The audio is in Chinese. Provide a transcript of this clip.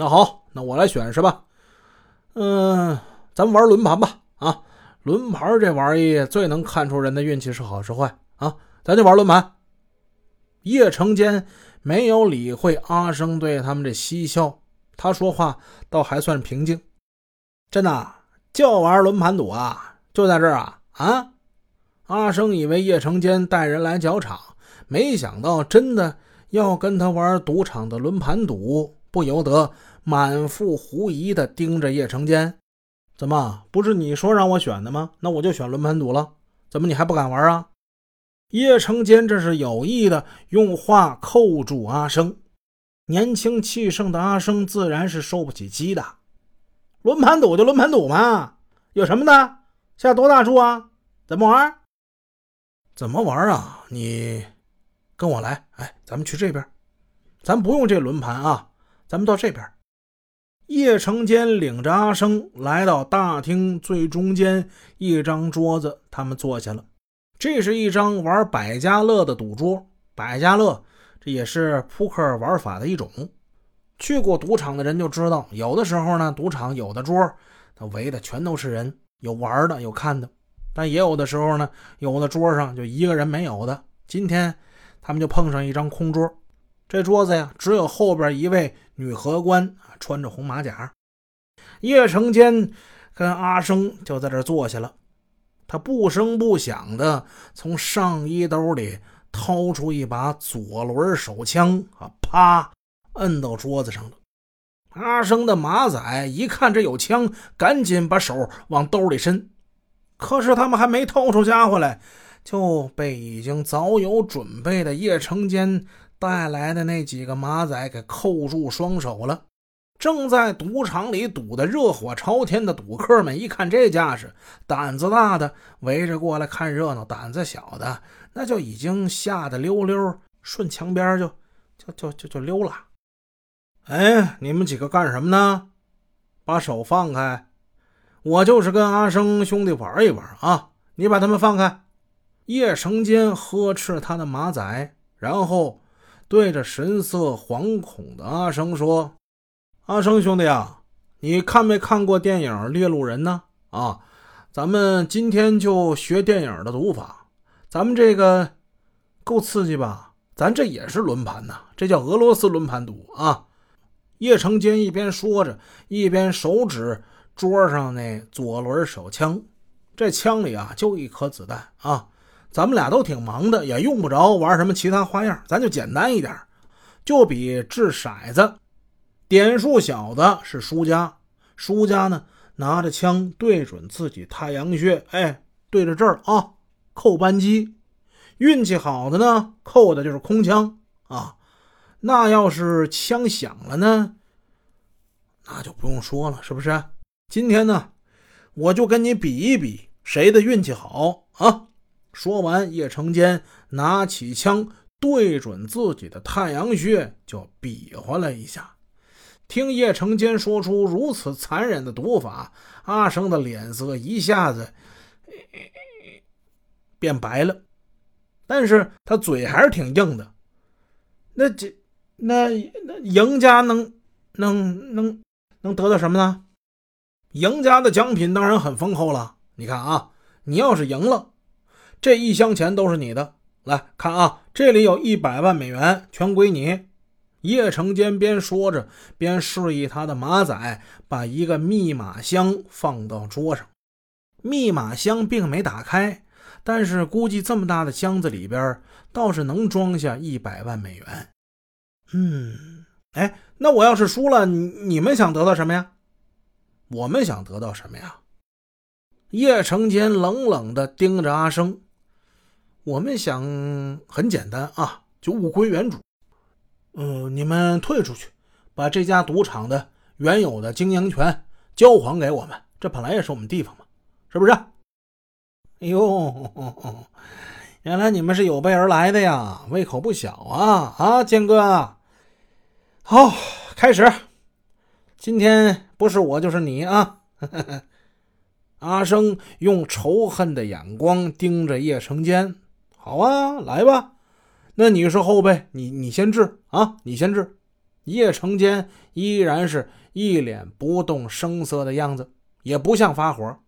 那好，那我来选是吧？嗯，咱们玩轮盘吧。啊，轮盘这玩意最能看出人的运气是好是坏啊。咱就玩轮盘。叶成坚没有理会阿生对他们这嬉笑，他说话倒还算平静。真的，就玩轮盘赌啊？就在这儿啊？啊？阿生以为叶成坚带人来搅场，没想到真的要跟他玩赌场的轮盘赌，不由得满腹狐疑的盯着叶成坚。怎么，不是你说让我选的吗？那我就选轮盘赌了。怎么你还不敢玩啊？叶成坚这是有意的用话扣住阿生。年轻气盛的阿生自然是受不起激的。轮盘赌就轮盘赌嘛，有什么的？下多大注啊？怎么玩？怎么玩啊？你跟我来，哎，咱们去这边，咱不用这轮盘啊，咱们到这边。叶成坚领着阿生来到大厅最中间一张桌子，他们坐下了。这是一张玩百家乐的赌桌，百家乐这也是扑克玩法的一种。去过赌场的人就知道，有的时候呢，赌场有的桌，它围的全都是人，有玩的，有看的。但也有的时候呢，有的桌上就一个人没有的。今天他们就碰上一张空桌，这桌子呀，只有后边一位女荷官啊，穿着红马甲。叶成坚跟阿生就在这坐下了，他不声不响的从上衣兜里掏出一把左轮手枪啊，啪，摁到桌子上了。阿生的马仔一看这有枪，赶紧把手往兜里伸。可是他们还没掏出家伙来，就被已经早有准备的叶成坚带来的那几个马仔给扣住双手了。正在赌场里赌的热火朝天的赌客们一看这架势，胆子大的围着过来看热闹，胆子小的那就已经吓得溜溜顺墙边就就就就就溜了。哎，你们几个干什么呢？把手放开！我就是跟阿生兄弟玩一玩啊！你把他们放开！叶成坚呵斥他的马仔，然后对着神色惶恐的阿生说：“阿生兄弟啊，你看没看过电影《猎鹿人》呢？啊，咱们今天就学电影的赌法，咱们这个够刺激吧？咱这也是轮盘呐，这叫俄罗斯轮盘赌啊！”叶成坚一边说着，一边手指。桌上那左轮手枪，这枪里啊就一颗子弹啊！咱们俩都挺忙的，也用不着玩什么其他花样，咱就简单一点，就比掷骰子，点数小的是输家，输家呢拿着枪对准自己太阳穴，哎，对着这儿啊扣扳机，运气好的呢扣的就是空枪啊，那要是枪响了呢，那就不用说了，是不是？今天呢，我就跟你比一比谁的运气好啊！说完，叶成坚拿起枪对准自己的太阳穴就比划了一下。听叶成坚说出如此残忍的赌法，阿生的脸色一下子变白了，但是他嘴还是挺硬的。那这那那赢家能能能能得到什么呢？赢家的奖品当然很丰厚了。你看啊，你要是赢了，这一箱钱都是你的。来看啊，这里有一百万美元，全归你。叶成坚边说着，边示意他的马仔把一个密码箱放到桌上。密码箱并没打开，但是估计这么大的箱子里边倒是能装下一百万美元。嗯，哎，那我要是输了，你你们想得到什么呀？我们想得到什么呀？叶成坚冷冷地盯着阿生。我们想很简单啊，就物归原主。嗯，你们退出去，把这家赌场的原有的经营权交还给我们。这本来也是我们地方嘛，是不是？哎呦，原来你们是有备而来的呀，胃口不小啊！啊，坚哥，好，开始。今天不是我就是你啊！阿生用仇恨的眼光盯着叶成坚。好啊，来吧，那你是后辈，你你先治啊，你先治，叶成坚依然是一脸不动声色的样子，也不像发火。